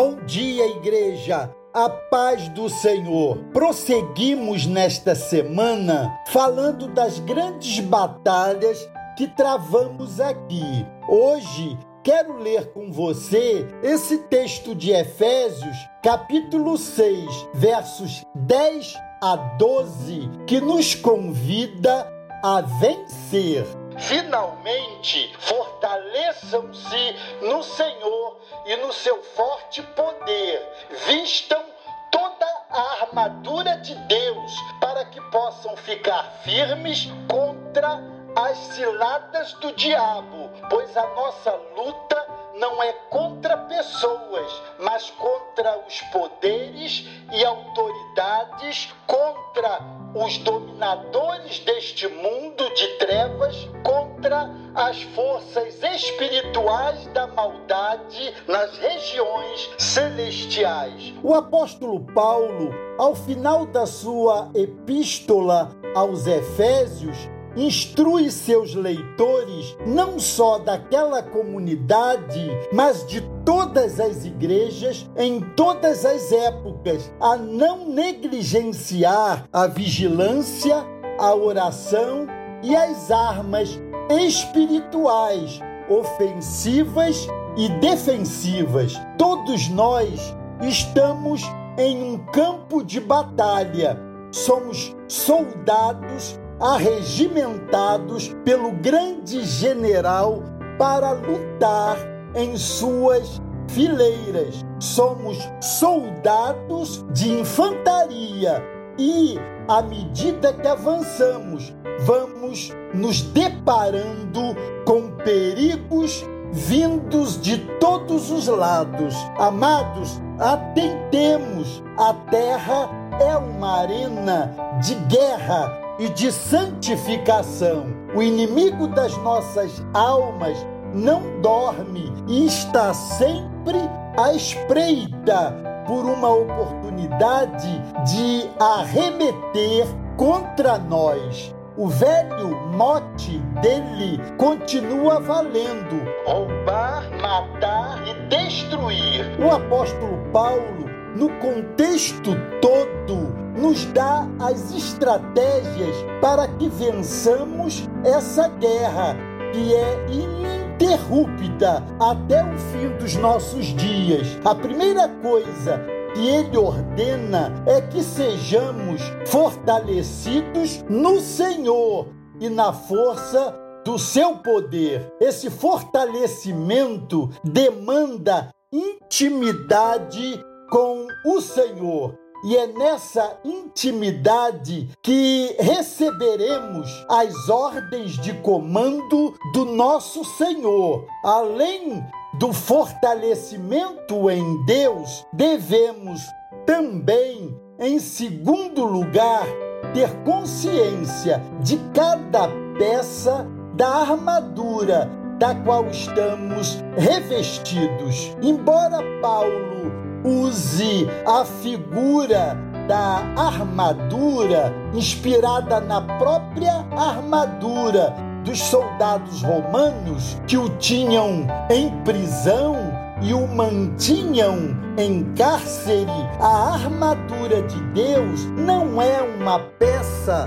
Bom dia, igreja. A paz do Senhor. Prosseguimos nesta semana falando das grandes batalhas que travamos aqui. Hoje quero ler com você esse texto de Efésios, capítulo 6, versos 10 a 12, que nos convida a vencer. Finalmente, fortaleçam-se no Senhor e no seu forte poder. Vistam toda a armadura de Deus para que possam ficar firmes contra as ciladas do diabo, pois a nossa luta não é contra pessoas, mas contra os poderes e autoridades, contra os dominadores deste mundo de trevas, contra as forças espirituais da maldade nas regiões celestiais. O apóstolo Paulo, ao final da sua epístola aos Efésios, instrui seus leitores não só daquela comunidade, mas de todas as igrejas em todas as épocas a não negligenciar a vigilância, a oração e as armas espirituais, ofensivas e defensivas. Todos nós estamos em um campo de batalha. Somos soldados arregimentados pelo grande general para lutar em suas fileiras. Somos soldados de infantaria e, à medida que avançamos, vamos nos deparando com perigos vindos de todos os lados. Amados, atentemos, a terra é uma arena de guerra e de santificação. O inimigo das nossas almas não dorme e está sempre à espreita por uma oportunidade de arremeter contra nós. O velho mote dele continua valendo: roubar, matar e destruir. O apóstolo Paulo, no contexto todo, nos dá as estratégias para que vençamos essa guerra que é ininterrupta até o fim dos nossos dias. A primeira coisa que ele ordena é que sejamos fortalecidos no Senhor e na força do seu poder. Esse fortalecimento demanda intimidade com o Senhor. E é nessa intimidade que receberemos as ordens de comando do nosso Senhor. Além do fortalecimento em Deus, devemos também, em segundo lugar, ter consciência de cada peça da armadura da qual estamos revestidos. Embora Paulo use a figura da armadura inspirada na própria armadura dos soldados romanos que o tinham em prisão e o mantinham em cárcere. A armadura de Deus não é uma peça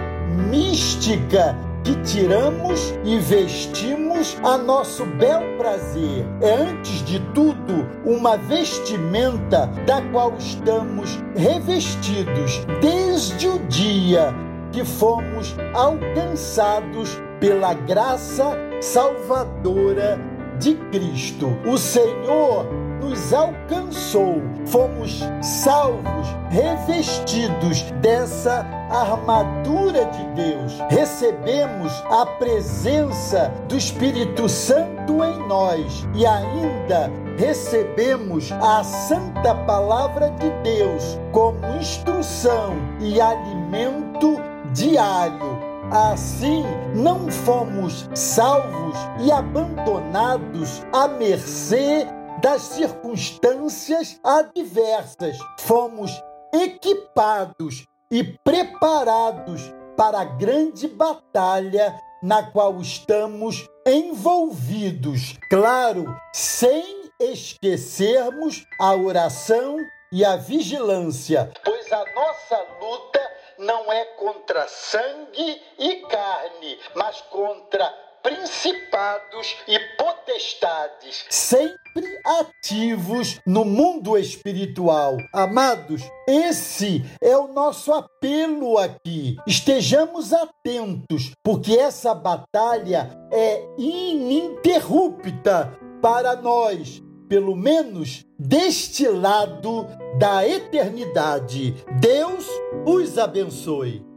mística que tiramos e vestimos a nosso bel prazer. É, antes de tudo, uma vestimenta da qual estamos revestidos desde o dia que fomos alcançados pela graça salvadora de Cristo. O Senhor nos alcançou, fomos salvos, revestidos dessa armadura de Deus, recebemos a presença do Espírito Santo em nós e ainda recebemos a santa palavra de Deus como instrução e alimento diário. Assim, não fomos salvos e abandonados à mercê das circunstâncias adversas. Fomos equipados e preparados para a grande batalha na qual estamos envolvidos. Claro, sem esquecermos a oração e a vigilância, pois a nossa luta não é contra sangue e carne, mas contra principados e potestades, sempre ativos no mundo espiritual. Amados, esse é o nosso apelo aqui. Estejamos atentos, porque essa batalha é ininterrupta para nós, pelo menos deste lado da eternidade. Deus os abençoe.